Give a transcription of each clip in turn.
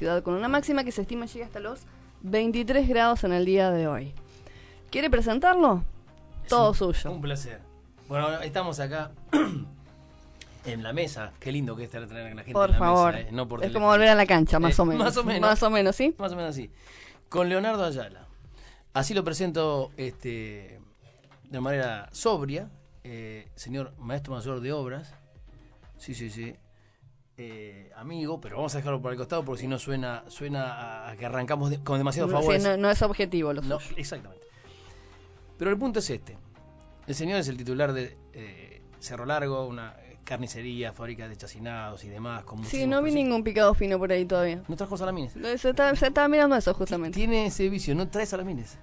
ciudad, con una máxima que se estima llega hasta los 23 grados en el día de hoy. ¿Quiere presentarlo? Todo suyo. Un placer. Bueno, estamos acá en la mesa. Qué lindo que es tener a la gente Por en la favor. mesa, ¿eh? No por es teléfono. como volver a la cancha, más Eh, o menos. Más o menos. Más o menos, ¿sí? Más o menos así. Con Leonardo Ayala. Así lo presento este, de manera sobria. eh, señor maestro mayor de obras. Sí, sí, sí. Eh, amigo, pero vamos a dejarlo por el costado porque si no suena suena a que arrancamos de- con demasiado Sí, favores. no, no es objetivo lo No, exactamente. Pero el punto es este. El señor es el titular de eh, Cerro Largo, una carnicería, fábrica de chacinados y demás. Con Sí, no vi ningún picado fino por ahí todavía. No trajo salamines. Se estaba, se estaba mirando eso justamente. Tiene ese vicio, no trae salamines.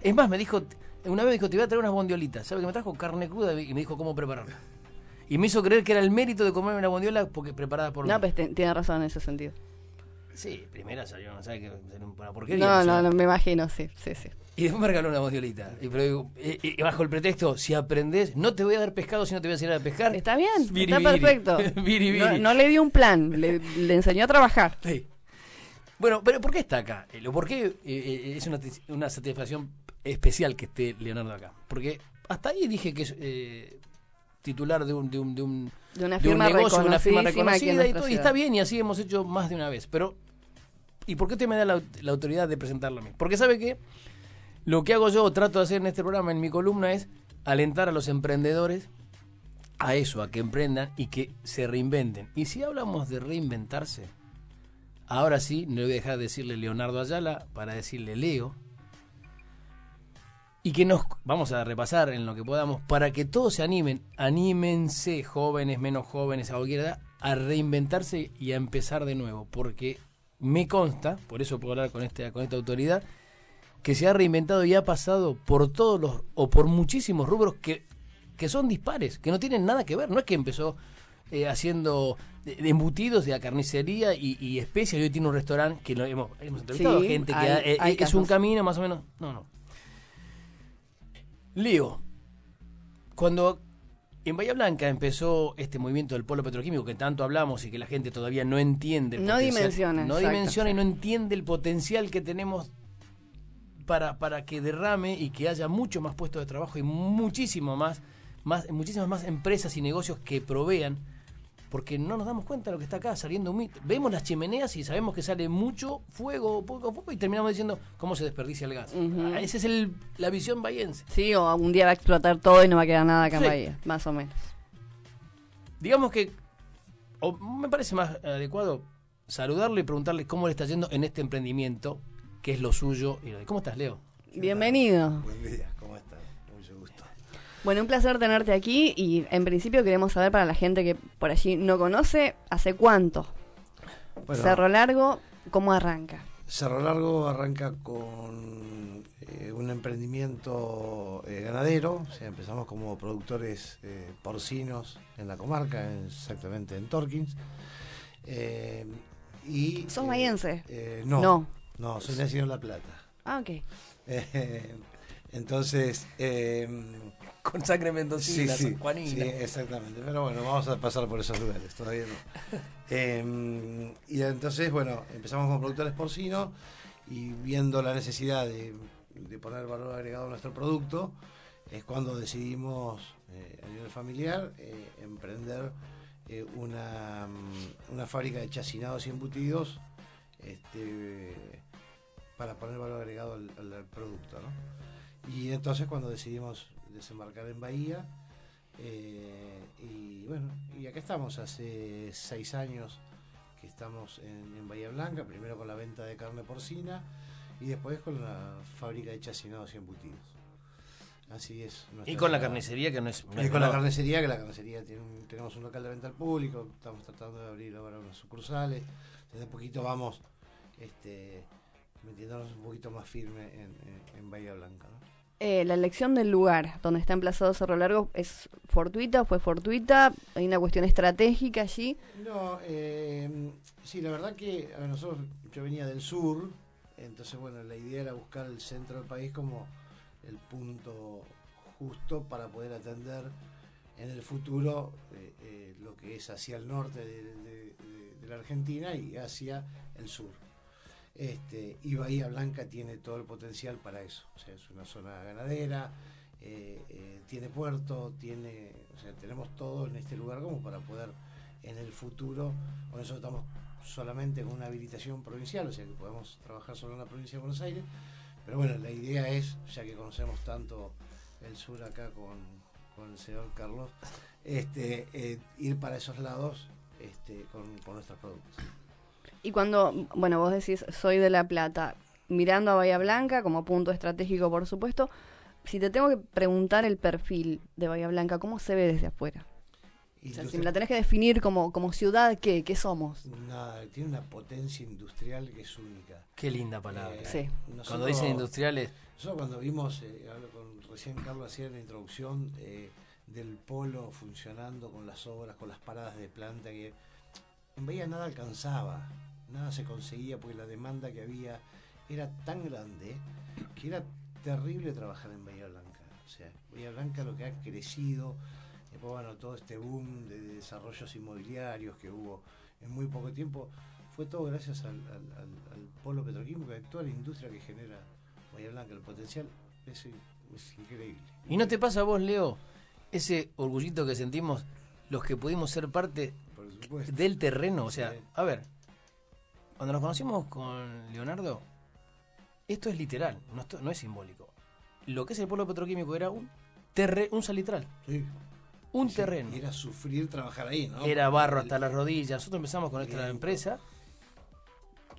Es más, me dijo, una vez me dijo, te voy a traer unas bondiolitas. ¿Sabe que me trajo? Carne cruda y me dijo cómo prepararla. Y me hizo creer que era el mérito de comer una bondiola porque preparada por No, mí. pues te- tiene razón en ese sentido. Sí, primera salió, no sabe que una porquería. No, no, no, me imagino, sí, sí, sí. Y después me regaló una bondiolita. Y, pero digo, eh, eh, bajo el pretexto, si aprendes, no te voy a dar pescado si no te voy a enseñar a pescar. Está bien, está perfecto. No, le dio un plan, le, le enseñó a trabajar. Sí. Bueno, pero ¿por qué está acá? Eh, lo- ¿Por qué eh, eh, es una, tis- una satisfacción especial que esté Leonardo acá? Porque hasta ahí dije que es eh, titular de un, de un, de un, De una de un firma negocio, una reconocida y, todo, y está bien, y así hemos hecho más de una vez. Pero, ¿y por qué usted me da la, la autoridad de presentarlo a mí? Porque sabe que lo que hago yo, o trato de hacer en este programa, en mi columna, es alentar a los emprendedores a eso, a que emprendan y que se reinventen. Y si hablamos de reinventarse, ahora sí, no voy a dejar de decirle Leonardo Ayala para decirle Leo. Y que nos vamos a repasar en lo que podamos para que todos se animen, anímense, jóvenes, menos jóvenes, a cualquier edad, a reinventarse y a empezar de nuevo. Porque me consta, por eso puedo hablar con, este, con esta autoridad, que se ha reinventado y ha pasado por todos los, o por muchísimos rubros que, que son dispares, que no tienen nada que ver. No es que empezó eh, haciendo embutidos de la carnicería y, y especias y hoy tiene un restaurante que lo hemos, hemos entrevistado Sí, gente que hay- ha- eh, hay es un camino más o menos. No, no. Leo, cuando en Bahía Blanca empezó este movimiento del polo petroquímico que tanto hablamos y que la gente todavía no entiende. No dimensiona, No exacto, dimensiona y no entiende el potencial que tenemos para, para que derrame y que haya mucho más puestos de trabajo y muchísimo más, más, muchísimas más empresas y negocios que provean, porque no nos damos cuenta de lo que está acá saliendo muy. Vemos las chimeneas y sabemos que sale mucho fuego, poco a poco, y terminamos diciendo cómo se desperdicia el gas. Ah, Esa es el, la visión bahiense. Sí, o un día va a explotar todo y no va a quedar nada acá en. Bahía, más o menos. Digamos que, o me parece más adecuado saludarle y preguntarle cómo le está yendo en este emprendimiento, que es lo suyo. y lo de- ¿Cómo estás, Leo? Bienvenido. Buen día, Bueno, un placer tenerte aquí y en principio queremos saber para la gente que por allí no conoce, ¿hace cuánto? Bueno, Cerro Largo, ¿cómo arranca? Cerro Largo arranca con eh, un emprendimiento eh, ganadero. O sea, empezamos como productores eh, porcinos en la comarca, exactamente en Torkins. Y, ¿Sos eh, no, No. no. soy nacido en La Plata. Ah, ok. Entonces, eh, Con sangre Sí, mendocina, sí, Juanina. sí, exactamente. Pero bueno, vamos a pasar por esos lugares, todavía no. Eh, y entonces, bueno, empezamos como productores porcinos y viendo la necesidad de, de poner valor agregado a nuestro producto, es cuando decidimos eh, a nivel familiar eh, emprender eh, una, mm, una fábrica de chacinados y embutidos este, para poner valor agregado al, al- al producto. ¿no? Y entonces cuando decidimos desembarcar en Bahía, eh, y bueno, y acá estamos, hace seis años que estamos en, en Bahía Blanca, primero con la venta de carne porcina y después con la fábrica de chacinados y embutidos. Así es. Y con la carnicería, que no es. Y con la carnicería, que la carnicería tiene un- tenemos un local de venta al público, estamos tratando de abrir ahora unas sucursales. Desde poquito vamos este, metiéndonos un poquito más firme en, en- en Bahía Blanca. ¿no? Eh, la elección del lugar donde está emplazado Cerro Largo es fortuita, fue fortuita, hay una cuestión estratégica allí. No, eh, sí, la verdad que a nosotros, yo venía del sur, entonces bueno, la idea era buscar el centro del país como el punto justo para poder atender en el futuro eh, eh, lo que es hacia el norte de- de la Argentina y hacia el sur. Este, y Bahía Blanca tiene todo el potencial para eso. O sea, es una zona ganadera, eh, eh, tiene puerto, tiene, o sea, tenemos todo en este lugar como para poder en el futuro, por eso estamos solamente con una habilitación provincial, o sea que podemos trabajar solo en la provincia de Buenos Aires, pero bueno, la idea es, ya que conocemos tanto el sur acá con, el señor Carlos, este, eh, ir para esos lados este, con nuestros productos. Y cuando, bueno, vos decís, soy de La Plata, mirando a Bahía Blanca como punto estratégico, por supuesto, si te tengo que preguntar el perfil de Bahía Blanca, ¿cómo se ve desde afuera? Y O sea, lo si sé- me la tenés que definir como, como ciudad, ¿qué, ¿qué somos? nada, tiene una potencia industrial que es única. Qué linda palabra. Eh, Sí. Cuando dicen industriales, Nosotros cuando vimos, eh, hablo con, recién Carlos hacía la introducción eh, del polo funcionando con las obras, con las paradas de planta, que en Bahía nada alcanzaba, nada se conseguía porque la demanda que había era tan grande que era terrible trabajar en Bahía Blanca. O sea, Bahía Blanca lo que ha crecido, después bueno, todo este boom de desarrollos inmobiliarios que hubo en muy poco tiempo, fue todo gracias al, al- al- al polo petroquímico y a toda la industria que genera Bahía Blanca. El potencial es, es increíble. ¿Y no te pasa a vos, Leo, ese orgullito que sentimos los que pudimos ser parte del terreno? O sea, a ver, cuando nos conocimos con Leonardo, esto es literal, no, esto- no es simbólico. Lo que es el pueblo petroquímico era un, terre, un salitral, Sí. un Sí, terreno. Era sufrir trabajar ahí, ¿no? Era barro el- hasta las rodillas. Nosotros empezamos con nuestra empresa.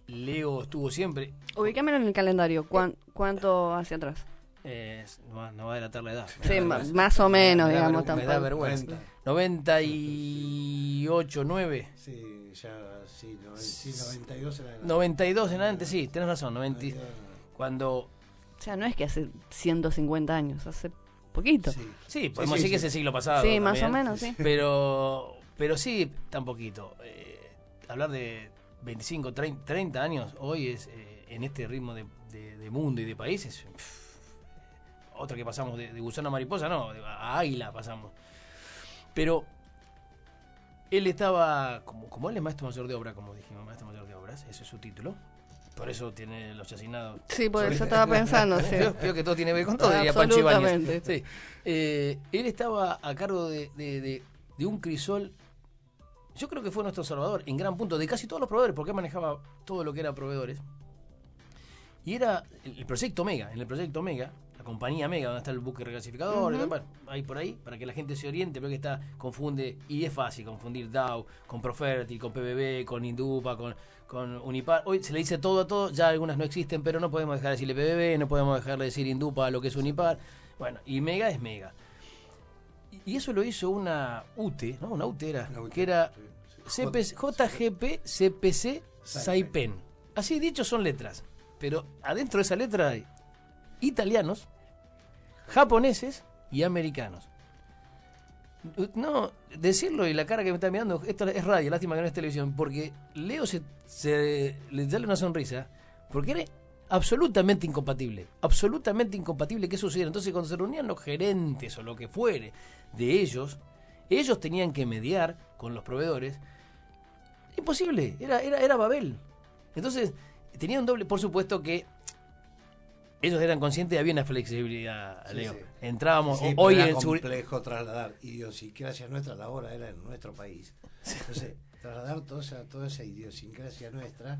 Leo estuvo siempre. Ubícamelo en el calendario. ¿Cuán- ¿Cuánto hacia atrás? Eh, no, va- no va a delatar la edad. Sí, vergüenza. más o menos, Me da digamos, ver- me da tampoco. vergüenza. 90. 98, 9. Sí, ya, sí, no, sí, 92 era. 92 en adelante, sí, tenés razón. 90, 92, cuando. O sea, no es que hace 150 años, hace poquito. Sí, Sí. Sí, podemos sí, decir que sí. es el siglo pasado. más o también. menos, sí. Pero, pero sí, tan poquito. Eh, hablar de 25, 30, 30 años hoy es eh, en este ritmo de, de- de mundo y de países. pff, otra que pasamos de, de gusano a mariposa, no, de- a águila pasamos. Pero él estaba, como, como él es maestro mayor de obra, como dijimos, maestro mayor de obras, ese es su título. Por eso tiene los chacinados Sí, por eso estaba pensando, sí. Veo que todo tiene que ver con todo, diría Pancho. Sí. Eh, él estaba a cargo de, de- un crisol, yo creo que fue nuestro salvador, en gran punto, de casi todos los proveedores, porque él manejaba todo lo que era proveedores. Y era el, el proyecto Mega, en el proyecto Mega, la compañía Mega, donde está el buque y Ujú. demás, ahí por ahí, para que la gente se oriente, pero que está, confunde, y es fácil confundir DAO con Profertil, con PBB, con Indupa, con, con Unipar. Hoy se le dice todo a todo, ya algunas no existen, pero no podemos dejar de decirle PBB, no podemos dejar de decir Indupa a lo que es Unipar. Bueno, y Mega es Mega. Y- eso lo hizo una UTE, ¿no? Una UTE era, Una UTE, que era sí, sí. CPC JGP CPC Saipen. Saipen. Así dicho son letras, pero adentro de esa letra hay italianos, japoneses y americanos. No, decirlo y la cara que me está mirando, esto es radio, lástima que no es televisión, porque Leo se, se le sale una sonrisa, porque era absolutamente incompatible, absolutamente incompatible que sucediera. Entonces cuando se reunían los gerentes o lo que fuere de ellos, ellos tenían que mediar con los proveedores. Imposible, era, era, era Babel. Entonces, tenía un doble, por supuesto que ellos eran conscientes de había una flexibilidad, Sí, Leo. sí. Entrábamos Sí, hoy era en su complejo trasladar idiosincrasia nuestra, la hora era en nuestro país. Entonces, trasladar toda esa, toda esa idiosincrasia nuestra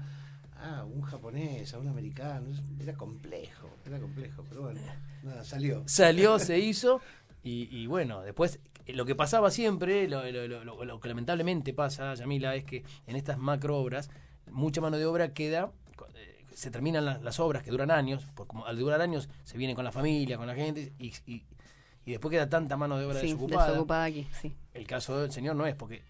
a un japonés, a un americano, era complejo, era complejo, pero bueno, nada, salió. salió, se hizo y, y bueno, después eh, lo que pasaba siempre, lo, lo- lo- lo- lo que lamentablemente pasa, Yamila, es que en estas macro obras mucha mano de obra queda, eh, se terminan la- las obras que duran años, porque como al durar años se viene con la familia, con la gente y, y- y después queda tanta mano de obra Sí, desocupada. desocupada aquí, sí. El caso del señor no es porque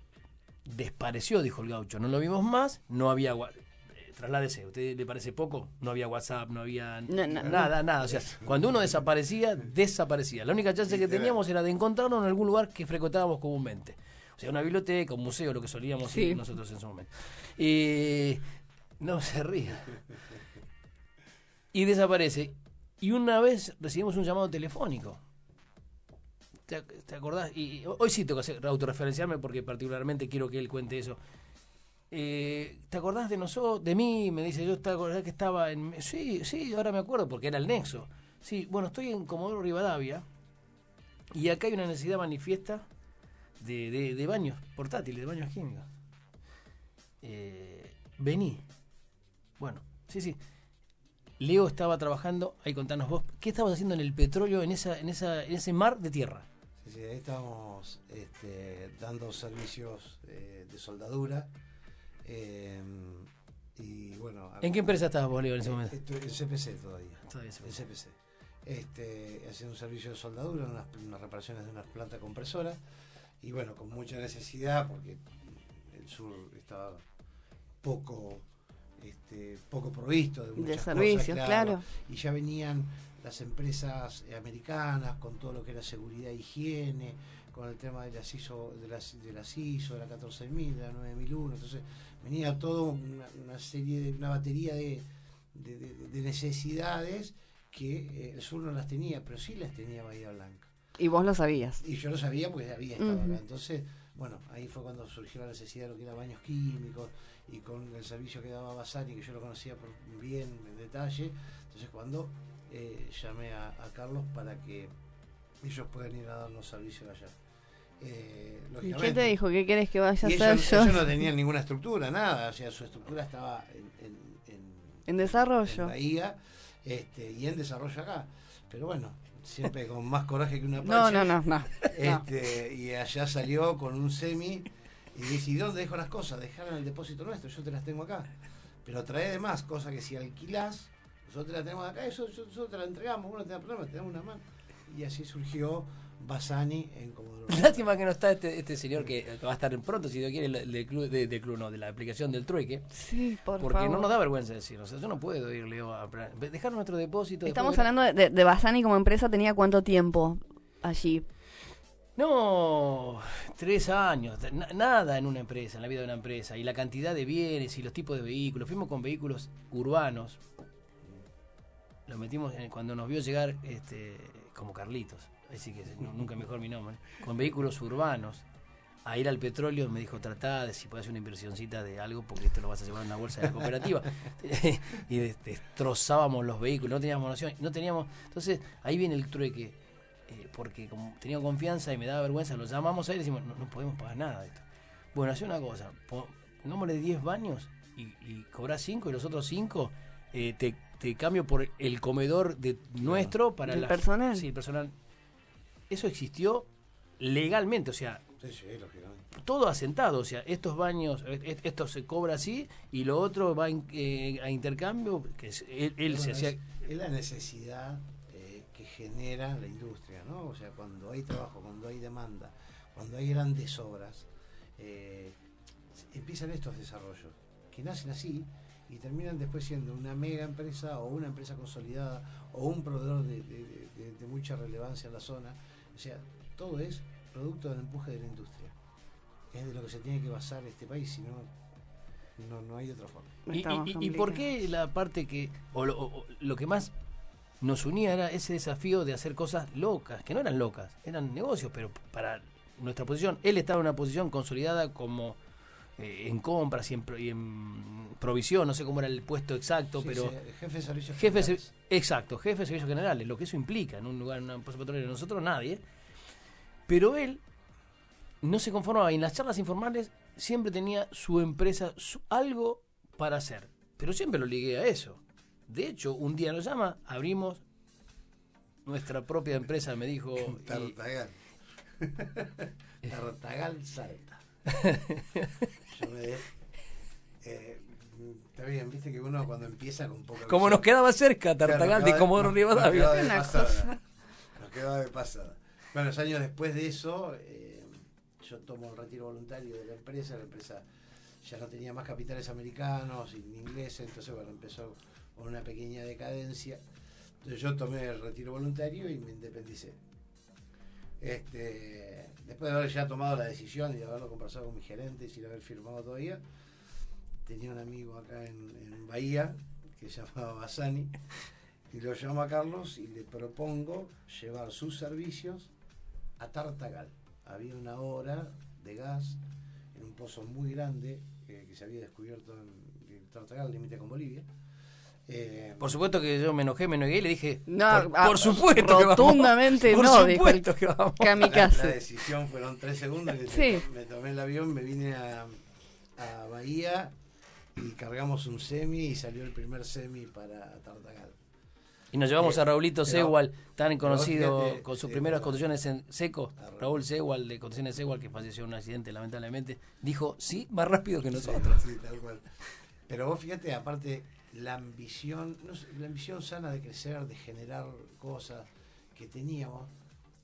despareció, dijo el gaucho, no lo vimos más, no había eh, trasládese, ¿a usted le parece poco? No había WhatsApp, no había No, no. nada, nada. O sea, cuando uno desaparecía, desaparecía. La única chance que teníamos era de encontrarnos en algún lugar que frecuentábamos comúnmente. O sea, una biblioteca, un museo, lo que solíamos Sí. ir nosotros en su momento. Y no se ría. Y desaparece. Y una vez recibimos un llamado telefónico. ¿Te, acordás? Y, hoy sí tengo que autorreferenciarme porque particularmente quiero que él cuente eso. eh, ¿te acordás de nosotros, de mí? Me dice, yo te acordás que estaba en... Sí, sí, ahora me acuerdo, porque era el nexo. Sí, bueno, estoy en Comodoro Rivadavia y acá hay una necesidad manifiesta de, de, de baños portátiles, de baños químicos. Eh, vení. Bueno, sí, sí. Leo estaba trabajando, ahí contanos vos, ¿qué estabas haciendo en el petróleo, en, esa, en, esa, en ese mar de tierra? Sí, sí, ahí estábamos este, dando servicios eh, de soldadura. eh, y bueno. ¿En qué empresa estabas vos, Leo, en ese momento? En CPC todavía. Todavía En CPC. Este, haciendo un servicio de soldadura, unas, unas reparaciones de una planta compresora. Y bueno, con mucha necesidad, porque el sur estaba poco este, poco provisto de, muchas cosas, servicios, claro. Y ya venían las empresas eh, americanas con todo lo que era seguridad e higiene, con el tema de las ISO, de las, de las ISO, de la 14000, de la 9001. Entonces venía todo una, una serie de, una batería de, de- de- de necesidades que eh, el sur no las tenía, pero sí las tenía Bahía Blanca. Y vos lo sabías. Y yo lo sabía porque había estado acá. Entonces, bueno, ahí fue cuando surgió la necesidad de lo que era baños químicos y con el servicio que daba Basani, que yo lo conocía por bien en detalle. Entonces, cuando eh, llamé a, a Carlos para que ellos puedan ir a darnos servicio allá. Eh, ¿Y qué te dijo? ¿Qué querés que vaya a hacer ellos, yo? ellos no tenían ninguna estructura, nada. O sea, su estructura estaba en, en- en- En en desarrollo. Bahía este, y en desarrollo acá. Pero bueno, siempre con más coraje que una No, pancha. no, no, no. Este, y allá salió con un semi y dice, ¿y dónde dejo las cosas? Dejaron en el depósito nuestro, yo te las tengo acá. Pero trae de más, cosa que si alquilás, nosotros te las tenemos acá, eso nosotros te la entregamos, vos no tenés problema, te damos una mano. Y así surgió Basani en Comodoro. Lástima que no está este, este señor que, va a estar pronto, si Dios quiere, el- del club, de, del club, no, de la aplicación del trueque. Sí, por porque favor. no nos da vergüenza decirlo. O sea, yo no puedo ir, Leo, a dejar nuestro depósito. Estamos hablando de, de, de Basani como empresa, ¿tenía cuánto tiempo allí? No, tres años, na- nada en una empresa, en la vida de una empresa. Y la cantidad de bienes y los tipos de vehículos. Fuimos con vehículos urbanos. Lo metimos en- cuando nos vio llegar este, como Carlitos. Así que nu- nunca mejor mi nombre. Con vehículos urbanos. A ir al petróleo me dijo, tratá de si puedes hacer una inversioncita de algo porque esto lo vas a llevar a una bolsa de la cooperativa. y des- destrozábamos los vehículos, no teníamos noción, no teníamos... Entonces ahí viene el trueque eh, porque como tenía confianza y me daba vergüenza, lo llamamos a él y decimos, no, no podemos pagar nada de esto. Bueno, hace una cosa, po- pongámosle 10 baños y, y cobrás 5 y los otros 5 te, te cambio por el comedor de nuestro para ¿Del la- personal? Sí, el personal. Eso existió legalmente, o sea, Sí, sí, lógicamente. todo asentado, o sea, estos baños, e- esto se cobra así y lo otro va in- eh, a intercambio, que es- él, él se hacía... es, la necesidad eh, genera la industria, ¿no? O sea, cuando hay trabajo, cuando hay demanda, cuando hay grandes obras, eh, empiezan estos desarrollos que nacen así y terminan después siendo una mega empresa o una empresa consolidada o un proveedor de, de- de- de mucha relevancia en la zona. O sea, todo es producto del empuje de la industria. Es de lo que se tiene que basar este país, si no, no, no hay otra forma. ¿Y, Estamos y- y por qué la parte que, o lo, o lo que más nos unía era ese desafío de hacer cosas locas, que no eran locas, eran negocios, pero para nuestra posición, él estaba en una posición consolidada como eh, en compras y en, y en provisión, no sé cómo era el puesto exacto, Sí, pero sí, jefe de servicios jefe generales. exacto, jefe de servicios generales, lo que eso implica en un lugar, en una empresa petrolera, nosotros nadie, pero él no se conformaba y en las charlas informales siempre tenía su empresa, su- algo para hacer, pero siempre lo ligué a eso. De hecho, un día nos llama, abrimos nuestra propia empresa, me dijo, y- Tartagal. Tartagal salta. Yo me de- eh, está bien, viste que uno cuando empieza con poca como visión- nos quedaba cerca, Claro, Tartagal nos de quedaba- Comodoro nos- Rivadavia. Nos quedaba de pasada. Nos quedaba de pasada. Bueno, los años después de eso, eh, yo tomo el retiro voluntario de la empresa. La empresa ya no tenía más capitales americanos ni ingleses, entonces bueno, empezó con una pequeña decadencia. Entonces yo tomé el retiro voluntario y me independicé. Este, después de haber ya tomado la decisión y de haberlo conversado con mi gerente sin haber firmado todavía, tenía un amigo acá en, en Bahía que se llamaba Basani y lo llamo a Carlos y le propongo llevar sus servicios a Tartagal. Había una hora de gas en un pozo muy grande que, que se había descubierto en Tartagal, límite con Bolivia. Eh, Por supuesto que yo me enojé, me enogué y le dije, No, por, ah, por supuesto que vamos. rotundamente por no, dijo el supuesto que vamos. la, la Kamikaze. decisión fueron tres segundos. que Sí. Me tomé el avión, me vine a, a Bahía y cargamos un semi y salió el primer semi para Tartagal. Y nos llevamos Eh, a Raulito Segual, tan conocido fíjate, con sus sí, primeras conducciones en seco. Raúl. Segual, de Conducciones Segual, que falleció en un accidente, lamentablemente, dijo, sí, más rápido que nosotros. Sí, tal cual. Pero vos fíjate, aparte, la ambición, no sé, la ambición sana de crecer, de generar cosas que teníamos.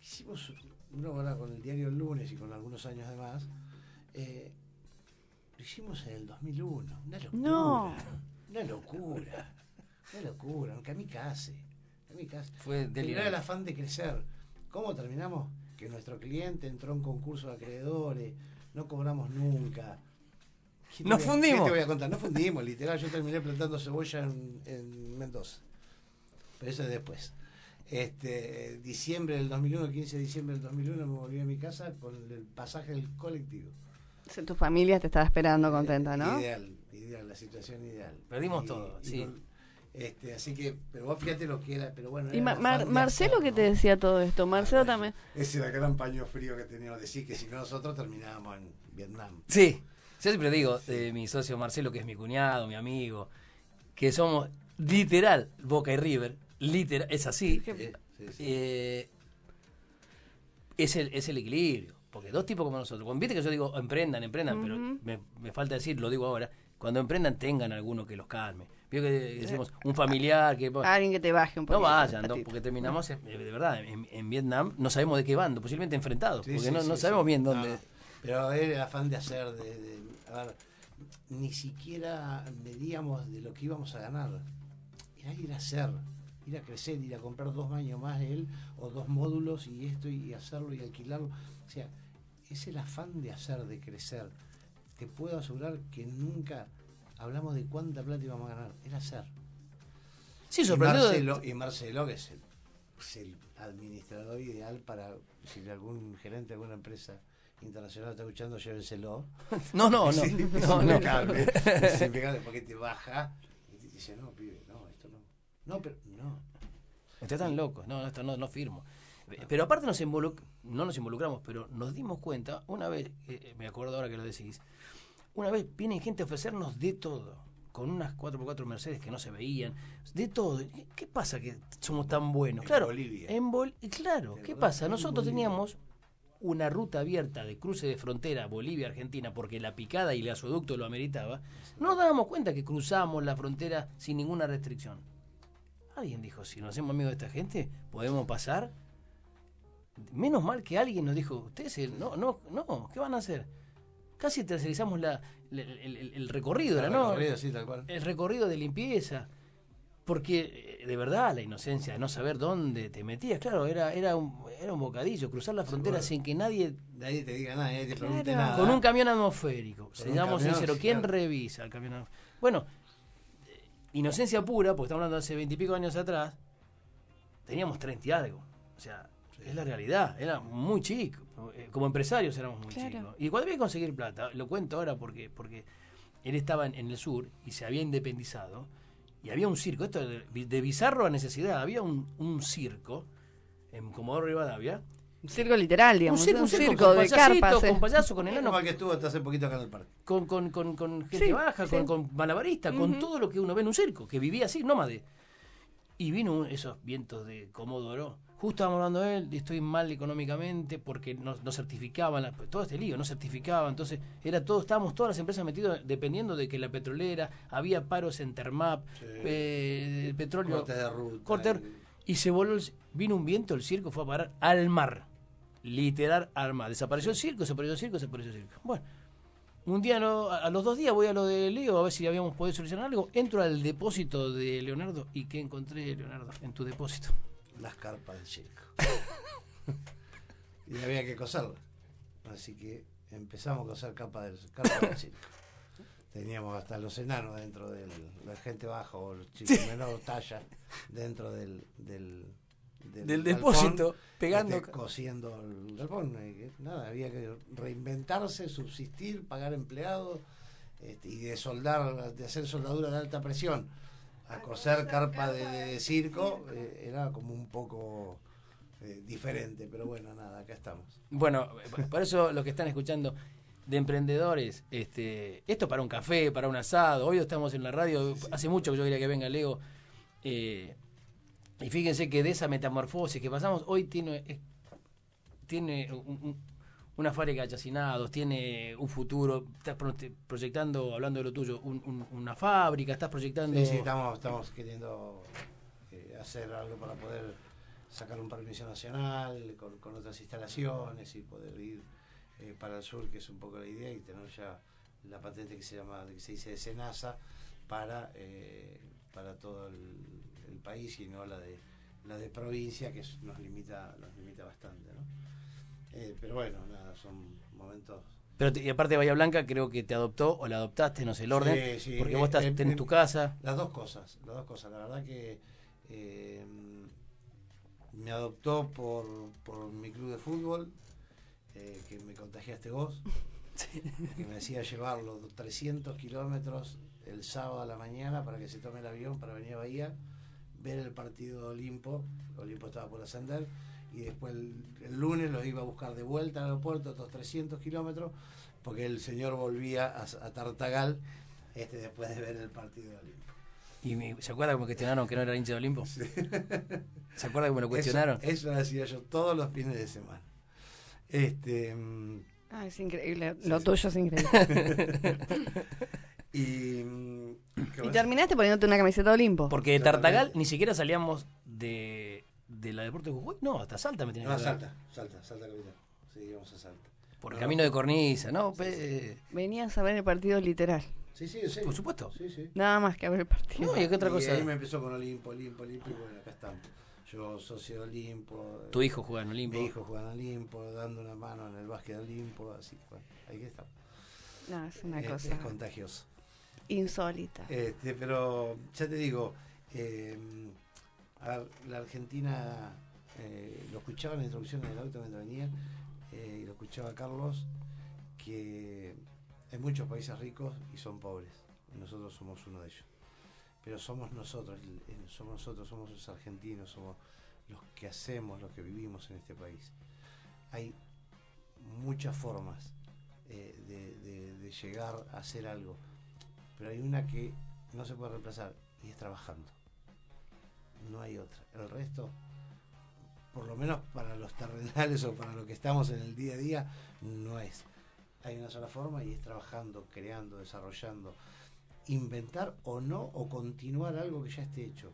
Hicimos, uno ahora con el diario El Lunes y con algunos años de más, eh, lo hicimos en el 2001. Una locura. No. Una locura. Una locura. Un kamikaze. kamikaze. Fue Era el delirante. afán de crecer. ¿Cómo terminamos? Que nuestro cliente entró en concurso de acreedores, no cobramos nunca. ¿Qué te Nos voy a- fundimos. ¿Qué te voy a contar? No fundimos, literal. Yo terminé plantando cebolla en, en Mendoza. Pero eso es después. Este, diciembre del 2001, 15 de diciembre del 2001, me volví a mi casa con el pasaje del colectivo. Tu familia te estaba esperando contenta, ¿no? Ideal, ideal, la situación ideal. Perdimos todo, sí. este, así que, pero vos fíjate lo que era, pero bueno. Y era Mar- Marcelo, ¿qué ¿no? te decía todo esto? Marcelo Ah, también. Ese era el gran paño frío que teníamos. Decir que si no nosotros terminábamos en Vietnam. Sí, yo siempre digo de mi socio Marcelo, que es mi cuñado, mi amigo, que somos literal Boca y River, literal, es así. Sí, sí, sí. Eh, es, el, es el equilibrio. Porque dos tipos como nosotros, cuando viste que yo digo emprendan, emprendan, pero me, me falta decir, lo digo ahora, cuando emprendan tengan alguno que los calme. Vio que decimos un familiar que... Alguien que te baje un poco. No vayan, no, porque terminamos, en- de verdad, en, en Vietnam no sabemos de qué bando, posiblemente enfrentados, Sí, porque sí, no, sí, no sí. sabemos bien dónde... no. Pero era el afán de hacer, de, de- a ver, ni siquiera medíamos de lo que íbamos a ganar. Era ir a hacer, ir a crecer, ir a comprar dos baños más de él, o dos módulos y esto, y hacerlo y alquilarlo. O sea, es el afán de hacer, de crecer. Te puedo asegurar que nunca hablamos de cuánta plata íbamos a ganar, era hacer. Sí, Y sorprendido. de- Marcelo, y Marcelo, que es el, es el administrador ideal para, si algún gerente de alguna empresa internacional está escuchando, llévenselo. No, no, no. Sí, es no, no. impecable, es impecable, porque te baja y te dice, no, pibe, no, esto no. No, pero no. Ustedes están locos, no, esto no, no firmo. Pero aparte nos involuc no nos involucramos, pero nos dimos cuenta, una vez, eh, me acuerdo ahora que lo decís, una vez viene gente a ofrecernos de todo, con unas 4x4 Mercedes que no se veían, de todo. ¿Qué- ¿Qué pasa que somos tan buenos? En claro, Bolivia. En Bol claro, ¿qué pasa? Nosotros teníamos una ruta abierta de cruce de frontera Bolivia-Argentina porque la picada y el gasoducto lo ameritaba, no nos dábamos cuenta que cruzamos la frontera sin ninguna restricción. Alguien dijo, si nos hacemos amigos de esta gente, podemos pasar. Menos mal que alguien nos dijo, ustedes, no, no, no, ¿qué van a hacer? Casi tercerizamos la, la- el, el- el recorrido, El ¿no? recorrido, sí, tal cual. el recorrido de limpieza. Porque eh, de verdad la inocencia de no saber dónde te metías, claro, era, era, un, era un bocadillo, cruzar la frontera sin que nadie, Nadie te diga nada, nadie te pregunte Claro. nada. con un camión atmosférico, seamos sinceros, ¿quién claro. revisa el camión atmosférico? Bueno, eh, inocencia pura, porque estamos hablando de hace veintipico años atrás, teníamos treinta y algo, o sea, es la realidad, era muy chico, eh, como empresarios éramos muy Claro. chicos. Y cuando había que conseguir plata, lo cuento ahora porque, porque él estaba en, en el sur y se había independizado y había un circo, esto de, de bizarro a necesidad, había un, un circo en Comodoro Rivadavia, Un circo literal, digamos. un circo, un un circo circo con de carpas. eh. con payaso, con Es enano, como el que estuvo hasta hace poquito acá en el parque. con, con, con, con gente Sí, baja, sí. con, con malabarista, con todo lo que uno ve en un circo, que vivía así, nómade. Y vino esos vientos de Comodoro. Justo estábamos hablando de él, estoy mal económicamente porque no, no certificaban, la- todo este lío, no certificaban. Entonces, era todo, estábamos todas las empresas metidas dependiendo de que la petrolera, había paros en Termap, Sí. eh, el petróleo. Cortes de ruta. corte- y se voló, el- vino un viento, el circo fue a parar al mar. Literal al mar. Desapareció el circo, desapareció el circo, desapareció el circo. Bueno, un día, no, a a los dos días voy a lo de Leo a ver si habíamos podido solucionar algo. Entro al depósito de Leonardo y ¿qué encontré, Leonardo? En tu depósito. Las carpas del circo. y había que coserlas. Así que empezamos a coser capas del, carpas del circo. Teníamos hasta los enanos dentro del, la gente baja o los chicos de menor talla dentro del, del, Del galpón, depósito, pegando. este, cosiendo el galpón. Que, nada, había que reinventarse, subsistir, pagar empleados. este, y de soldar, de hacer soldadura de alta presión a coser carpa de, de circo, eh, era como un poco eh, diferente, pero bueno, nada, acá estamos. Bueno, por eso los que están escuchando de emprendedores, este, esto para un café, para un asado, hoy estamos en la radio, hace mucho que yo quería que venga Leo, eh, y fíjense que de esa metamorfosis que pasamos, hoy tiene, tiene un- un- una fábrica de chacinados, tiene un futuro, estás pro- proyectando, hablando de lo tuyo, un- un- una fábrica, estás proyectando... Sí, estamos, estamos queriendo eh, hacer algo para poder sacar un permiso nacional con, con otras instalaciones y poder ir eh, para el sur, que es un poco la idea, y tener ya la patente que se llama, que se dice de Senasa para, eh, para todo el, el país y no la de la de provincia que nos limita nos limita bastante, ¿no? Eh, pero bueno, nada, son momentos Pero te- y aparte de Bahía Blanca, creo que te adoptó o la adoptaste, no sé el orden, Sí, sí, porque eh, vos estás, eh, eh, tu casa. Las dos cosas, las dos cosas. La verdad que eh, me adoptó por, por mi club de fútbol, que me contagiaste vos, que me hacía llevar los 300 kilómetros el sábado a la mañana para que se tome el avión para venir a Bahía, ver el partido de Olimpo, Olimpo estaba por ascender, y después el, el lunes los iba a buscar de vuelta al aeropuerto, otros 300 kilómetros, porque el señor volvía a, a Tartagal este, después de ver el partido de Olimpo. Y me- ¿Se acuerda me cuestionaron que no era hincha de Olimpo? ¿Se acuerda me lo Eso, cuestionaron? eso lo hacía yo todos los fines de semana. Este, mm, Ah, es increíble. Sí, Lo sí. tuyo es increíble. y, mm, ¿qué y terminaste poniéndote una camiseta de Olimpo. Porque de. Tartagal ni siquiera salíamos de, de la Deporte de Jujuy. No, hasta Salta me tenía No, que dar. salta, salta, salta capital. Sí, íbamos a salta. Por No, camino de cornisa, ¿no? Venías a ver el partido literal. Sí, sí, sí. Por supuesto. Sí, sí. Nada más que a ver el partido. No, y qué otra Y cosa. ahí me empezó con Olimpo, Olimpo, Olimpo, y bueno, acá estamos. Yo socio de Olimpo. Tu hijo juega en Olimpo. Mi hijo jugando en Olimpo, dando una mano en el básquet de Olimpo, así que bueno, ahí que estamos. No, es una Es- cosa es contagioso. insólita. Este, pero ya te digo, eh, a ver, la Argentina, eh, lo escuchaba en la introducción en el auto mientras venía, eh, y lo escuchaba Carlos, que hay muchos países ricos y son pobres, nosotros somos uno de ellos. Pero somos nosotros, somos nosotros, somos los argentinos, somos los que hacemos, los que vivimos en este país. Hay muchas formas eh, de llegar a hacer algo, pero hay una que no se puede reemplazar y es trabajando. No hay otra. El resto, por lo menos para los terrenales o para lo que estamos en el día a día, no es. Hay una sola forma y es trabajando, creando, desarrollando, inventar o no, o continuar algo que ya esté hecho.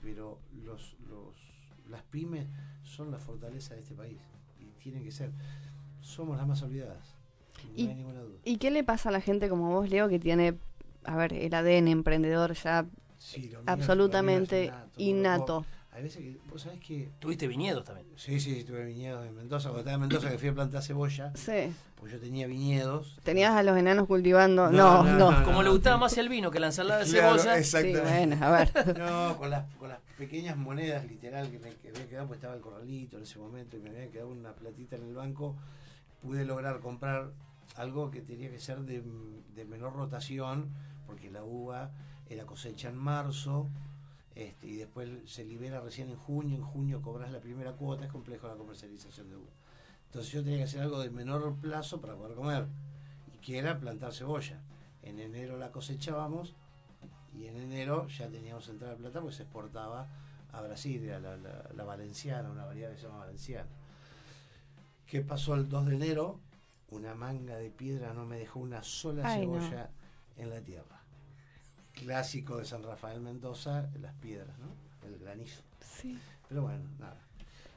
Pero los, los, las pymes son la fortaleza de este país y tienen que ser. Somos las más olvidadas. No Y- hay ninguna duda. ¿Y qué le pasa a la gente como vos, Leo, que tiene, a ver, el ADN emprendedor ya Sí, lo mío- absolutamente lo mío es innato? Hay veces que, vos sabés que. Tuviste viñedos también. Sí, sí, tuve viñedos en Mendoza. Cuando estaba en Mendoza, que fui a plantar cebolla, Sí. pues yo tenía viñedos. Tenías a los enanos cultivando. No, No, no, no. no, Como le gustaba más el vino que la ensalada de Claro, cebolla. es- Sí, Exactamente. bueno, a ver. No, con las, con las pequeñas monedas, literal, que me que había quedado, pues estaba el corralito en ese momento y me había quedado una platita en el banco, pude lograr comprar algo que tenía que ser de, de menor rotación, porque la uva era cosecha en marzo, este, y después se libera recién en junio, en junio cobras la primera cuota, es complejo la comercialización de uva. Entonces yo tenía que hacer algo de menor plazo para poder comer, y que era plantar cebolla. En enero la cosechábamos y en enero ya teníamos entrada de plata porque se exportaba a Brasil, era la, la- la valenciana, una variedad que se llama valenciana. ¿Qué pasó el 2 de enero? Una manga de piedra no me dejó una sola Ay, no. cebolla en la tierra. Clásico de San Rafael Mendoza, las piedras, ¿no? El granizo. Sí. Pero bueno, nada.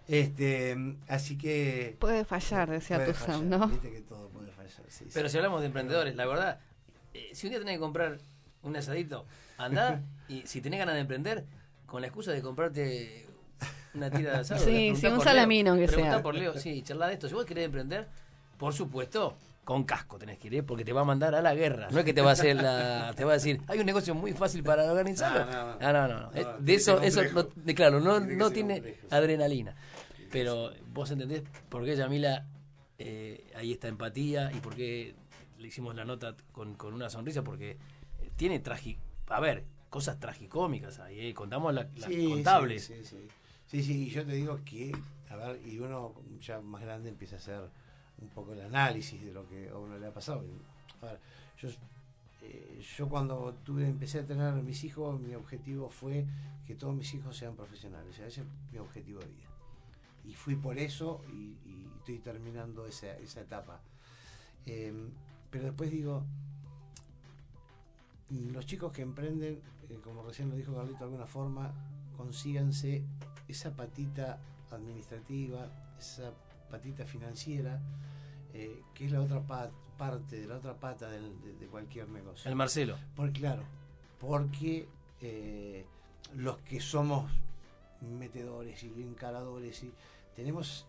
Este, así que Puede fallar, decía puede tu fallar, Sam, ¿no? Viste que todo puede fallar, sí, sí. Pero si hablamos de emprendedores, la verdad, eh, si un día tenés que comprar un asadito, andá y si tenés ganas de emprender, con la excusa de comprarte una tira de asado. Sí, preguntá sí, un por salamino, Leo, preguntá sea. por Leo, sí, charla de esto. Si vos querés emprender, por supuesto, con casco tenés que ir, ¿eh? porque te va a mandar a la guerra. No es que te va a hacer la, te va a decir, hay un negocio muy fácil para organizarlo. No, no, no. No, no, no. Eh, No, De eso, eso ser no, de- claro, no, no ser tiene complejo, sí. adrenalina. Pero vos entendés por qué Yamila eh, ahí está empatía y por qué le hicimos la nota con, con una sonrisa porque eh, tiene tragi... A ver, cosas tragicómicas ahí, ¿eh? contamos la- las Sí, contables. Sí, sí, sí. Sí, sí, y yo te digo que, a ver, y uno ya más grande empieza a hacer un poco el análisis de lo que a uno le ha pasado. A yo, eh, yo cuando tuve, empecé a tener mis hijos, mi objetivo fue que todos mis hijos sean profesionales. Ese es mi objetivo de vida. Y fui por eso y, estoy terminando esa, esa etapa. Eh, pero después digo, los chicos que emprenden, eh, como recién lo dijo Carlito de alguna forma, consíganse esa patita administrativa, esa patita financiera, eh, que es la otra pa- parte, de la otra pata del- de, de cualquier negocio. El Marcelo. Porque, claro, porque eh, los que somos metedores y encaradores y tenemos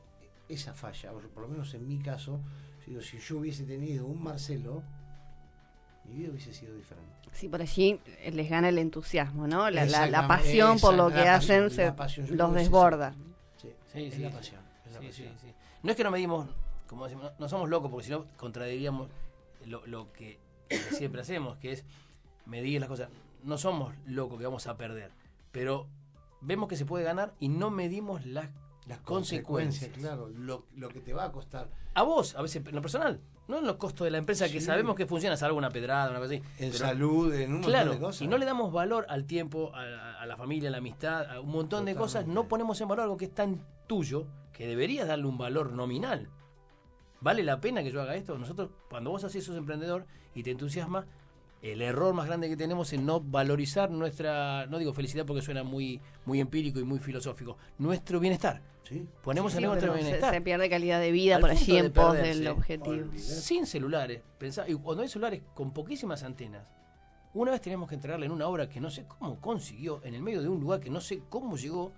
esa falla, o por lo menos en mi caso, digo, si yo hubiese tenido un Marcelo, mi vida hubiese sido diferente. Sí, por allí eh, les gana el entusiasmo, ¿no? La, la- pasión por lo que hacen se pasión, los desborda. eso. Sí, Sí, es sí, la sí. pasión. es la Sí, pasión. No es que no medimos, como decimos, no, somos locos, porque si no contradiríamos lo, lo que siempre hacemos, que es medir las cosas. No somos locos que vamos a perder, pero vemos que se puede ganar y no medimos las Las consecuencias. consecuencias, claro, lo, lo que te va a costar. A vos, a veces en lo personal, no en los costos de la empresa que sabemos que funciona, salvo una pedrada, una cosa así. En pero- salud, en un montón Claro, de cosas. y no le damos valor al tiempo, a, a- a la familia, a la amistad, a un montón de cosas, no ponemos en valor algo que es tan tuyo que deberías darle un valor nominal. ¿Vale la pena que yo haga esto? Nosotros, cuando vos así sos emprendedor y te entusiasma, el error más grande que tenemos es no valorizar nuestra, no digo felicidad porque suena muy, muy empírico y muy filosófico, nuestro bienestar. Sí. Ponemos Sí, en nuestro se, bienestar. se pierde calidad de vida Al por allí en pos del objetivo. Sin celulares. Pensá, y cuando hay celulares con poquísimas antenas, una vez teníamos que entregarle en una obra que no sé cómo consiguió, en el medio de un lugar que no sé cómo llegó,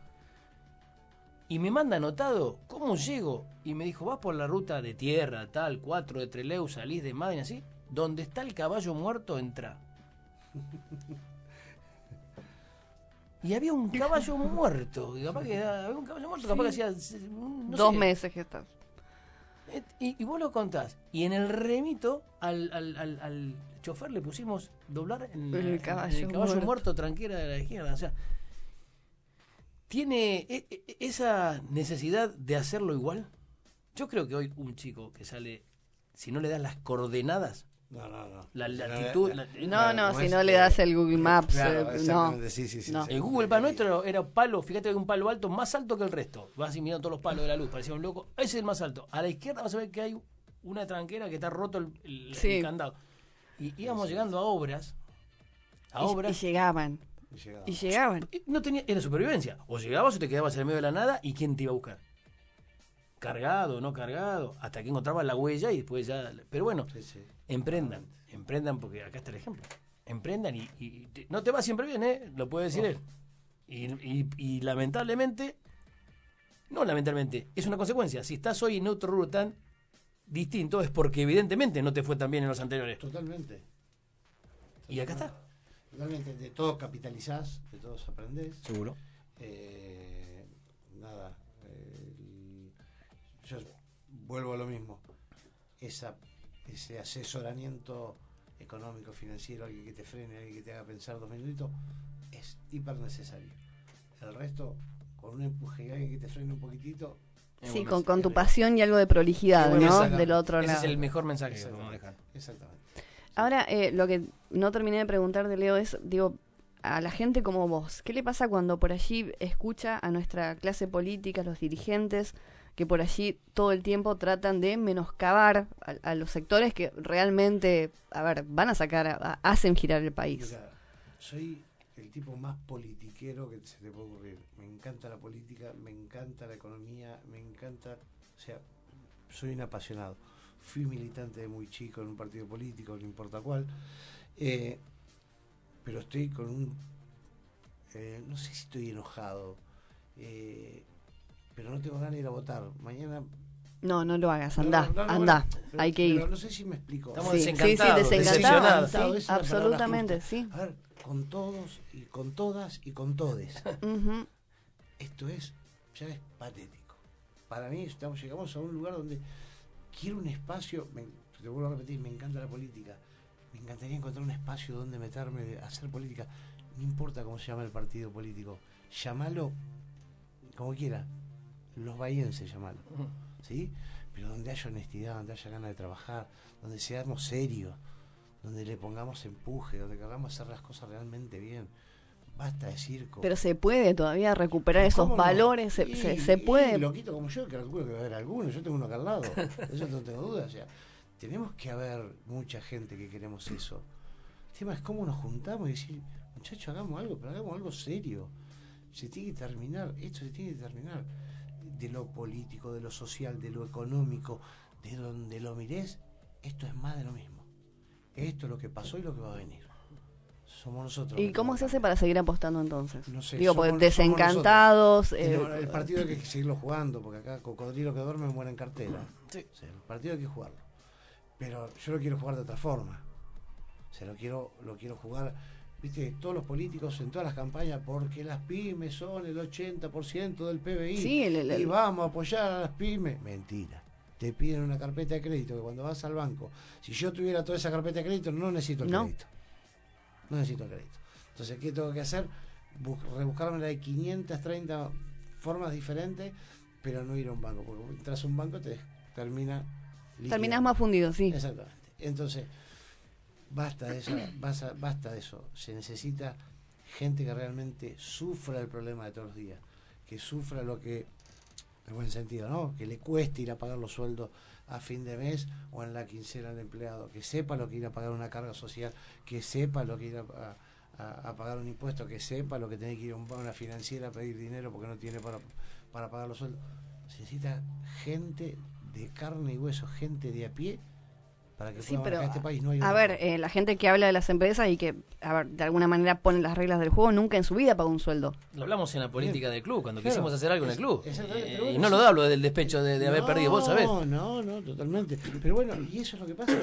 y me manda anotado cómo llego, y me dijo, vas por la ruta de tierra, tal, 4 de Treleu, salís de Madrid, así, donde está el caballo muerto, entra. Y había un caballo muerto, y capaz que había un caballo muerto, capaz que hacía no Dos sé, meses que estás. Y, y vos lo contás. Y en el remito al, al, al, al chofer le pusimos doblar en, El en caballo el caballo muerto. muerto. tranquera de la izquierda. O sea, tiene e- e- esa necesidad de hacerlo igual. Yo creo que hoy un chico que sale, si no le das las coordenadas, No, no, no. la latitud, no, la- No, no, ¿cómo si es? no le das el Google Maps, Claro, eh, no. sí, sí, sí, No. el Google para nuestro era palo, fíjate que un palo alto más alto que el resto. Vas así mirando todos los palos de la luz, parecía un loco. Ese es el más alto. A la izquierda vas a ver que hay una tranquera que está roto el, el- Sí. el candado. Y íbamos llegando a obras, a Y- obras, Y, llegaban. Y llegaba. Y llegaban. no tenía, era supervivencia. O llegabas o te quedabas en el medio de la nada y quién te iba a buscar. Cargado, no cargado, hasta que encontrabas la huella y después ya. Pero bueno, Sí, sí. emprendan, emprendan porque acá está el ejemplo. Emprendan y, y te- no te va siempre bien, ¿eh? Lo puede decir No. él. Y, y- y lamentablemente, no lamentablemente, es una consecuencia. Si estás hoy en otro rubro tan distinto es porque evidentemente no te fue tan bien en los anteriores. Totalmente. Y acá está. Totalmente. De todo capitalizás, de todos aprendés. Seguro. Eh, nada. eh, yo vuelvo a lo mismo. Esa, ese asesoramiento económico, financiero, alguien que te frene, alguien que te haga pensar dos minutitos, es hiper necesario. El resto, con un empuje y alguien que te frene un poquitito, Sí, con, con tu pasión y algo de prolijidad, ¿no? mensaje. Del otro Ese lado. es el mejor mensaje que podemos dejar. exactamente. Ahora, eh, lo que no terminé de preguntarte, Leo, es, digo, a la gente como vos, ¿qué le pasa cuando por allí escucha a nuestra clase política, a los dirigentes, que por allí todo el tiempo tratan de menoscabar a, a los sectores que realmente, a ver, van a sacar, a- a- hacen girar el país? Mira, soy el tipo más politiquero que se te puede ocurrir. Me encanta la política, me encanta la economía, me encanta. O sea, soy un apasionado. Fui militante de muy chico en un partido político, no importa cuál. Eh, pero estoy con un. eh, no sé si estoy enojado, eh, pero no tengo ganas de ir a votar. Mañana. No, no lo hagas, anda, No, no, no, anda, bueno, pero- hay que ir. pero no sé si me explico. Estamos Sí, sí, sí, desencantados, desencantados, sí, la palabra absolutamente, sí. A ver, con todos y con todas y con todes. Esto es, ya es patético. Para mí estamos, llegamos a un lugar donde quiero un espacio, me- te vuelvo a repetir, me encanta la política. Me encantaría encontrar un espacio donde meterme hacer política. No importa cómo se llama el partido político. Llámalo como quiera. Los bahienses, llamalo. ¿Sí? Pero donde haya honestidad, donde haya ganas de trabajar, donde seamos serios, donde le pongamos empuje, donde queramos hacer las cosas realmente bien. Basta de circo. Pero se puede todavía recuperar esos ¿Cómo no? se, se, Y- se, se puede. loquito como yo, que calculo que va a haber alguno, yo tengo uno acá al lado, eso no tengo duda. O sea, tenemos que haber mucha gente que queremos eso. El tema es cómo nos juntamos y decir, muchachos, hagamos algo, pero hagamos algo serio. Se tiene que terminar, esto se tiene que terminar. De lo político, de lo social, de lo económico, de donde lo mires, esto es más de lo mismo. Esto es lo que pasó y lo que va a venir. Somos nosotros. ¿Y cómo se hace para seguir apostando entonces? No sé, Digo, somos- desencantados. eh, no, el partido hay que seguirlo jugando, porque acá cocodrilo que duerme muere en cartera. Sí. O sea, el partido hay que jugarlo. Pero yo lo quiero jugar de otra forma. O sea, lo quiero, lo quiero jugar, viste, todos los políticos en todas las campañas, porque las pymes son el 80% del PBI. Sí, el- el- y vamos a apoyar a las pymes. Mentira. Te piden una carpeta de crédito que cuando vas al banco, si yo tuviera toda esa carpeta de crédito, no necesito el No. crédito. No necesito crédito. Entonces, ¿qué tengo que hacer? Bus- rebuscarme la de 530 formas diferentes, pero no ir a un banco. Porque entras a un banco te termina. terminás liquidando. más fundido, sí. Exactamente. Entonces, basta de eso, basta, basta de eso. Se necesita gente que realmente sufra el problema de todos los días, que sufra lo que, en buen sentido, ¿no? Que le cueste ir a pagar los sueldos a fin de mes o en la quincena del empleado, que sepa lo que ir a pagar una carga social, que sepa lo que ir a, pagar un impuesto, que sepa lo que tiene que ir a una financiera a pedir dinero porque no tiene para, para pagar los sueldos. Se necesita gente de carne y hueso, gente de a pie para que Sí, pero manejar este país. No hay a ver, eh, la gente que habla de las empresas y que, a ver, de alguna manera pone las reglas del juego, nunca en su vida pagó un sueldo. Lo hablamos en la política del club, cuando Claro. quisimos hacer algo en el club. Exactamente, Eh, y no lo hablo del despecho de, de haber No, perdido, vos sabés. No, no, no, totalmente. Pero bueno, y eso es lo que pasa.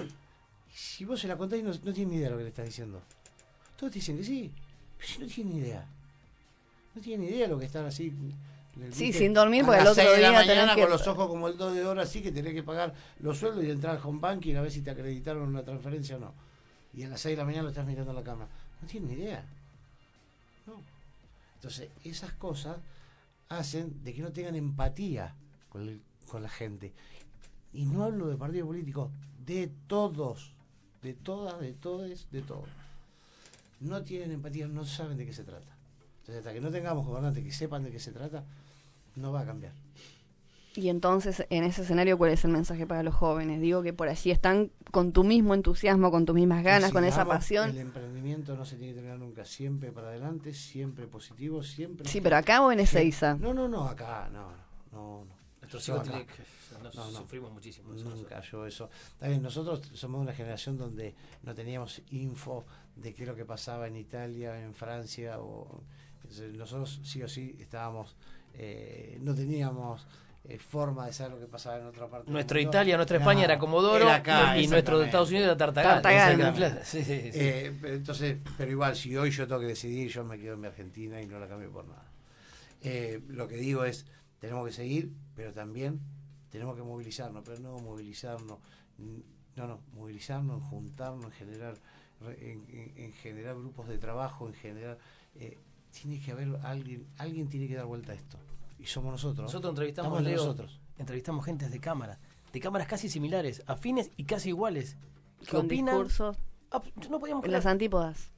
Si vos se la contás y no, no tienen ni idea de lo que le estás diciendo. Todos te dicen que sí, pero si no tienen ni idea. No tienen ni idea de lo que están así. Sí, sin dormir, porque las otro seis de la día mañana tenés que- con los ojos como el 2 de hora así que tenés que pagar los sueldos y entrar al home banking a ver si te acreditaron una transferencia o no. Y a las 6 de la mañana lo estás mirando en la cama. No tienen ni idea. No. Entonces, esas cosas hacen de que no tengan empatía con, el- con la gente. Y no hablo de partido político, de todos, de todas, de todos, de todos. No tienen empatía, no saben de qué se trata. Entonces, hasta que no tengamos gobernantes que sepan de qué se trata, no va a cambiar. Y entonces, en ese escenario, ¿cuál es el mensaje para los jóvenes? Digo que por allí están con tu mismo entusiasmo, con tus mismas ganas, con esa pasión. El emprendimiento no se tiene que terminar nunca, siempre para adelante, siempre positivo, siempre. Sí, pero acá o en Ezeiza. No, no, no, acá, no, no, no. Nuestros hijos acá. tienen que- nos No, no. sufrimos muchísimo. eso, Nunca yo eso. Está bien, nosotros somos una generación donde no teníamos info de qué es lo que pasaba en Italia, en Francia, o nosotros sí o sí estábamos, eh, no teníamos eh, forma de saber lo que pasaba en otra parte. del Nuestra Italia, nuestra España era Comodoro era acá, y nuestro de. Estados Unidos era Tartagal. Tartagal, Exactamente. ¿no? Sí, sí, sí. Eh, pero entonces, pero igual, si hoy yo tengo que decidir, yo me quedo en mi Argentina y no la cambio por nada. Eh, lo que digo es, tenemos que seguir, pero también tenemos que movilizarnos, pero no movilizarnos, no, no, movilizarnos, juntarnos, en generar, en- en generar grupos de trabajo, en generar, eh, tiene que haber alguien, alguien tiene que dar vuelta a esto. Y somos nosotros. Nosotros entrevistamos, Leo, nosotros. entrevistamos gentes de cámara, de cámaras casi similares, afines y casi iguales. que Con opinan- discursos Ah, no podíamos creer. las antípodas.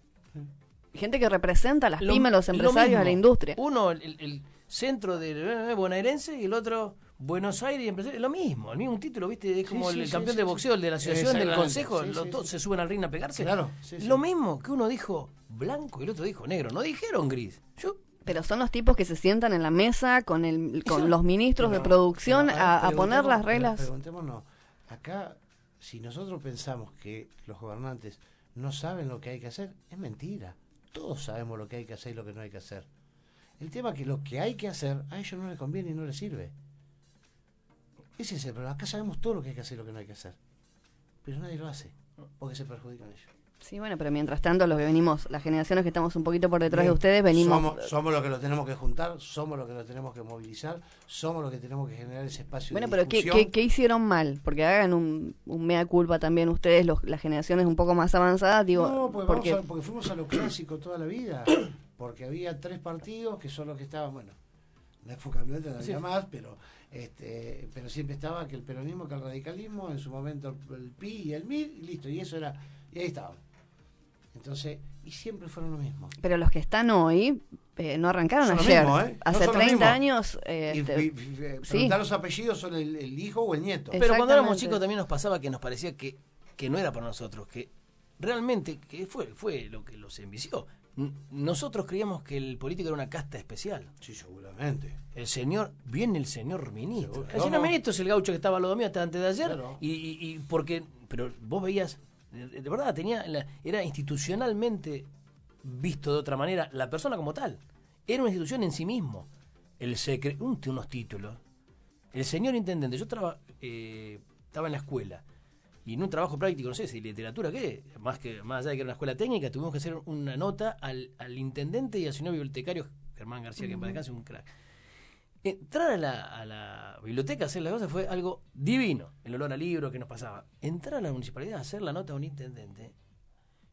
Gente que representa a las Lo- pymes, los lo empresarios, a la industria. Uno, el, el centro de eh, bonaerense y el otro Buenos Aires y empresario. Lo mismo, el mismo título, ¿viste? Es Sí, como sí, el sí, campeón sí, de sí. boxeo, el de la asociación, del consejo, sí, los sí, dos sí. se suben al ring a pegarse. Claro, sí, sí. Lo mismo que uno dijo blanco y el otro dijo negro. No dijeron gris. Yo Pero son los tipos que se sientan en la mesa con el con Eso- los ministros de producción a, poner las reglas. Preguntémonos, acá, si nosotros pensamos que los gobernantes no saben lo que hay que hacer, es mentira. Todos sabemos lo que hay que hacer y lo que no hay que hacer. El tema es que lo que hay que hacer a ellos no les conviene y no les sirve. Ese es el problema. Acá sabemos todo lo que hay que hacer y lo que no hay que hacer. Pero nadie lo hace, porque se perjudican ellos. Sí, bueno, pero mientras tanto, los que venimos, las generaciones que estamos un poquito por detrás de ustedes, venimos. Somos, somos los que los tenemos que juntar, somos los que los tenemos que movilizar, somos los que tenemos que generar ese espacio Bueno, de pero ¿qué, qué, qué hicieron mal? Porque hagan un, un mea culpa también ustedes, los, las generaciones un poco más avanzadas, digo, no, porque, porque vamos a- porque fuimos a lo clásico toda la vida. Porque había tres partidos que son los que estaban, bueno, en la época nuestra no había Sí. más, pero este pero siempre estaba que el peronismo, que el radicalismo, en su momento el, el PI y el MIR, y listo, y eso era, y ahí estaban. Entonces, y siempre fueron lo mismo. pero los que están hoy eh, no arrancaron Son ayer. mismos, ¿eh? No Hace los 30 mismos. años. eh, Y, este, y- y- preguntar sí. los apellidos son el, el hijo o el nieto. Pero cuando éramos chicos también nos pasaba que nos parecía que, que no era para nosotros, que realmente que fue, fue lo que los envició. Nosotros creíamos que el político era una casta especial. Sí, seguramente. El señor, viene el señor ministro. El señor ministro es el gaucho que estaba los domingos hasta antes de ayer. Claro. Y, y- y porque, pero vos veías, de, verdad, tenía era institucionalmente visto de otra manera la persona como tal. Era una institución en sí mismo. El secre, un- unos títulos. El señor intendente, yo traba- eh, estaba en la escuela y en un trabajo práctico, no sé si literatura, ¿qué? Más que más allá de que era una escuela técnica, tuvimos que hacer una nota al, al intendente y al señor bibliotecario Germán García, que en paz descanse, un crack. Entrar a la, a la biblioteca a hacer las cosas fue algo divino, el olor a libro que nos pasaba. Entrar a la municipalidad a hacer la nota a un intendente,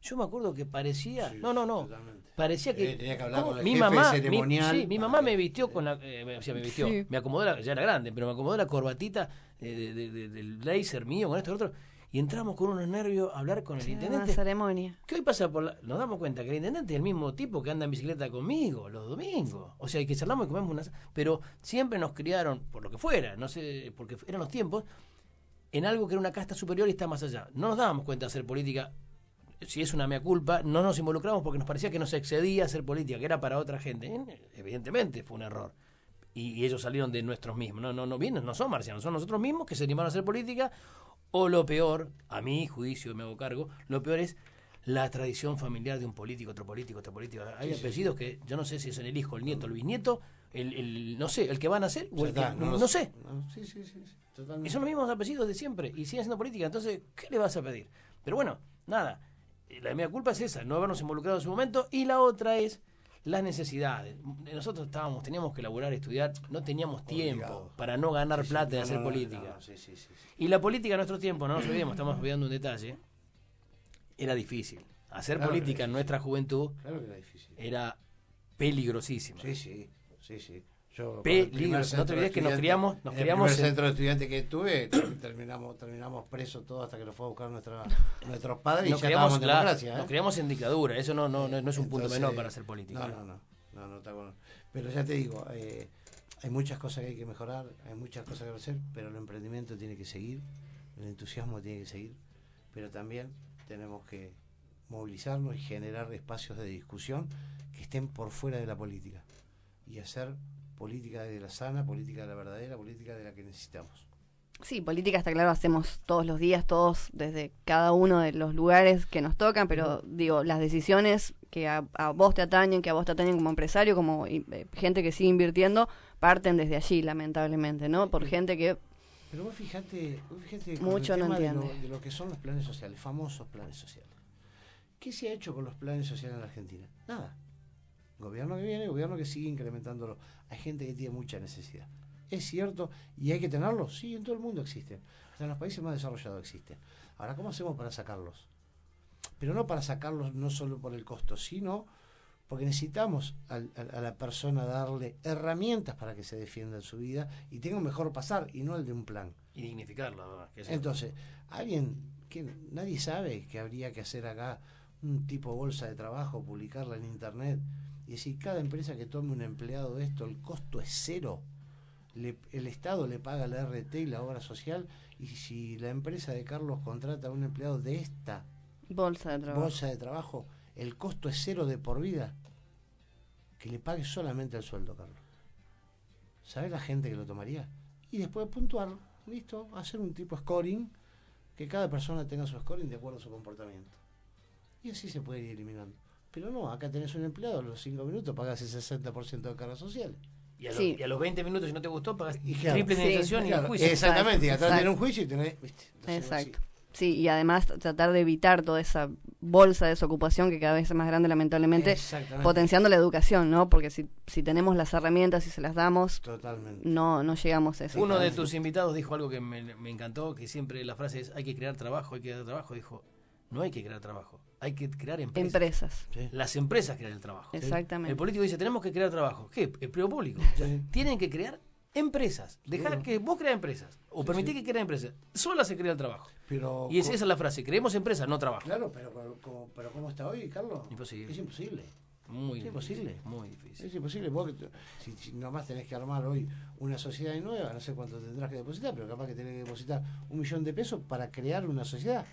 yo me acuerdo que parecía, Sí, no, no, no, totalmente. parecía que Eh, tenía que hablar con el mi jefe mamá, mi, ceremonial sí, mi mamá que- me vistió con la, eh, o sea, me vistió, Sí. me acomodó la, ya era grande, pero me acomodó la corbatita eh, de- de- de- del blazer mío con esto y lo otro, y entramos con unos nervios a hablar con el sí, una intendente. ceremonia. ¿Qué hoy pasa por la- Nos damos cuenta que el intendente es el mismo tipo que anda en bicicleta conmigo los domingos. O sea, que charlamos y comemos unas... Pero siempre nos criaron, por lo que fuera, no sé, porque eran los tiempos, en algo que era una casta superior y está más allá. No nos dábamos cuenta de hacer política, si es una mea culpa, no nos involucramos porque nos parecía que nos excedía hacer política, que era para otra gente. Eh, Evidentemente fue un error. Y, y ellos salieron de nuestros mismos. No, no, no vienen, no son marcianos, son nosotros mismos que se animaron a hacer política. O lo peor, a mi juicio, me hago cargo, lo peor es la tradición familiar de un político, otro político, otro político. Hay apellidos que yo no sé si es el hijo, el nieto, el bisnieto, el, el- no sé, el que van a ser, o el que- no, lo- sé. no, sí, sí, sí. Y son los mismos apellidos de siempre y siguen haciendo política. Entonces, ¿qué le vas a pedir? Pero bueno, nada. La mía culpa es esa, no habernos involucrado en su momento. Y la otra es las necesidades. Nosotros estábamos, teníamos que laburar, estudiar, no teníamos tiempo Obligado. para no ganar Sí, sí, plata de hacer no, política. no, sí. Y la política en nuestro tiempo, no nos olvidemos, estamos olvidando un detalle, era difícil. Hacer Claro política en nuestra juventud Claro que era difícil. era peligrosísima. Sí, sí, sí, sí. Yo, Peligro. el primer No te olvides de que nos criamos- nos el criamos primer en- centro de estudiantes que tuve, terminamos, terminamos presos todos hasta que nos fue a buscar nuestra, nuestros padres Nos y ya criamos, en claro, democracia. ¿eh? nos criamos en dictadura, eso no, no, no, no es un punto menor para hacer política. No, no, no, no, no está bueno. Pero ya te digo, eh, hay muchas cosas que hay que mejorar, hay muchas cosas que hacer, pero el emprendimiento tiene que seguir, el entusiasmo tiene que seguir, pero también tenemos que movilizarnos y generar espacios de discusión que estén por fuera de la política y hacer política de la sana, política de la verdadera, política de la que necesitamos. Sí, política está claro, hacemos todos los días, todos desde cada uno de los lugares que nos tocan, pero digo, las decisiones que a, a vos te atañen, que a vos te atañen como empresario, como eh, gente que sigue invirtiendo, parten desde allí, lamentablemente, ¿no? Por gente que Pero vos fijate, vos fijate Mucho el no tema de lo, entiende. de lo que son los planes sociales, famosos planes sociales. ¿Qué se ha hecho con los planes sociales en la Argentina? Nada. Gobierno que viene, gobierno que sigue incrementándolo. Hay gente que tiene mucha necesidad. ¿Es cierto? ¿Y hay que tenerlos? Sí, en todo el mundo existen. Hasta en los países más desarrollados existen. Ahora, ¿cómo hacemos para sacarlos? Pero no para sacarlos no solo por el costo, sino porque necesitamos a, la persona darle herramientas para que se defienda en su vida y tenga un mejor pasar y no el de un plan. Y que es- Entonces, alguien que nadie sabe que habría que hacer acá un tipo bolsa de trabajo, publicarla en internet y decir cada empresa que tome un empleado de esto, el costo es cero. Le- el Estado le paga la RT y la obra social y si la empresa de Carlos contrata a un empleado de esta bolsa de trabajo. bolsa de trabajo, el costo es cero de por vida, que le pague solamente el sueldo, Carlos. ¿Sabe la gente que lo tomaría? Y después puntuar, listo, hacer un tipo scoring, que cada persona tenga su scoring de acuerdo a su comportamiento. Y así se puede ir eliminando. Pero no, acá tenés un empleado, a los 5 minutos pagás el 60% de cargas sociales. y, a los, Sí. y a los 20 minutos, si no te gustó, pagas Y claro, triple sí, indemnización y Claro, juicio. exactamente, y atrás tenés un juicio y tenés... ¿viste? Entonces, Exacto. Sí, y además tratar de evitar toda esa bolsa de desocupación que cada vez es más grande, lamentablemente, Exactamente. potenciando la educación, ¿no? Porque si, si tenemos las herramientas y se las damos, Totalmente. no, no llegamos a eso. Uno de tus invitados dijo algo que me, me encantó, que siempre la frase es hay que crear trabajo, hay que crear trabajo. Dijo, no hay que crear trabajo, hay que crear empresas. Empresas, Sí. Las empresas crean el trabajo. exactamente. El político dice, tenemos que crear trabajo. ¿Qué? Empleo público. O sea, Sí. tienen que crear empresas. Dejar que vos creas empresas. O permitir que creen empresas. Sola se crea el trabajo. Pero, Y es, esa es la frase. Creemos empresas, no trabajo. Claro, pero, pero, como- pero ¿cómo está hoy, Carlos? Imposible. Es imposible. Muy Es difícil. imposible. Muy difícil. Es imposible. Vos, si, si nomás tenés que armar hoy una sociedad nueva, no sé cuánto tendrás que depositar, pero capaz que tenés que depositar un millón de pesos para crear una sociedad.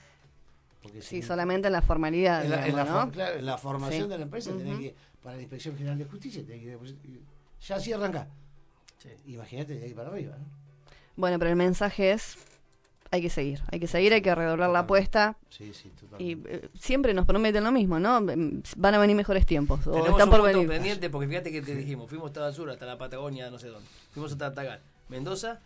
Porque Sí, si- solamente en la formalidad, en la, en digamos, la ¿no? for- claro, en la formación Sí. de la empresa tenés Ujú. que, para la Inspección General de Justicia, tenés que. Ya así arranca. Sí. Imagínate de ahí para arriba. ¿no? Bueno, pero el mensaje es, hay que seguir, hay que seguir, hay que redoblar la apuesta. Sí, sí, Y totalmente. eh, siempre nos prometen lo mismo, ¿no? Mm, Van a venir mejores tiempos, o Tenemos están un por punto venir. pendiente porque fíjate que te dijimos, fuimos hasta el sur, hasta la Patagonia, no sé dónde. Fuimos hasta Tagal. Mendoza,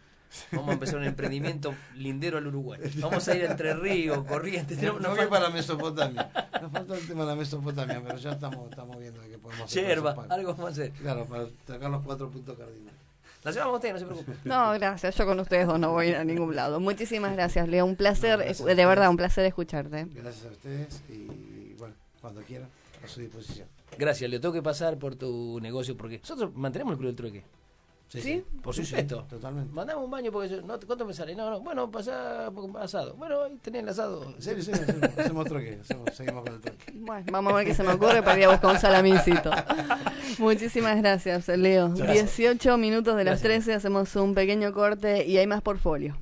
vamos a empezar un emprendimiento lindero al Uruguay. Vamos a ir entre Río, Corrientes. No, no fue falta- para Mesopotamia. Nos falta el tema de la Mesopotamia, pero ya estamos, estamos viendo que podemos hacer. Yerba, algo a hacer. Claro, para sacar los cuatro puntos cardinales. La llevamos a usted, no se preocupe. No, gracias, yo con ustedes dos no voy a ir a ningún lado. Muchísimas gracias, Leo, un placer, No, a de ustedes. verdad, un placer escucharte. Gracias a ustedes y bueno, cuando quieran, a su disposición. Gracias, le tengo que pasar por tu negocio porque nosotros mantenemos el club del trueque. ¿Sí? Por Sí, supuesto. Totalmente. Mandame un baño porque yo, no, ¿cuánto me sale? No, no, bueno, pasá por asado. Bueno, ahí tenés el asado. Serio, en serio, hacemos, troque, hacemos- seguimos con el troque. Bueno, vamos a ver qué se me ocurre para ir a buscar un salamincito. Muchísimas gracias, Leo. Gracias. 18 minutos de las Gracias. 13, hacemos un pequeño corte y hay más portfolio.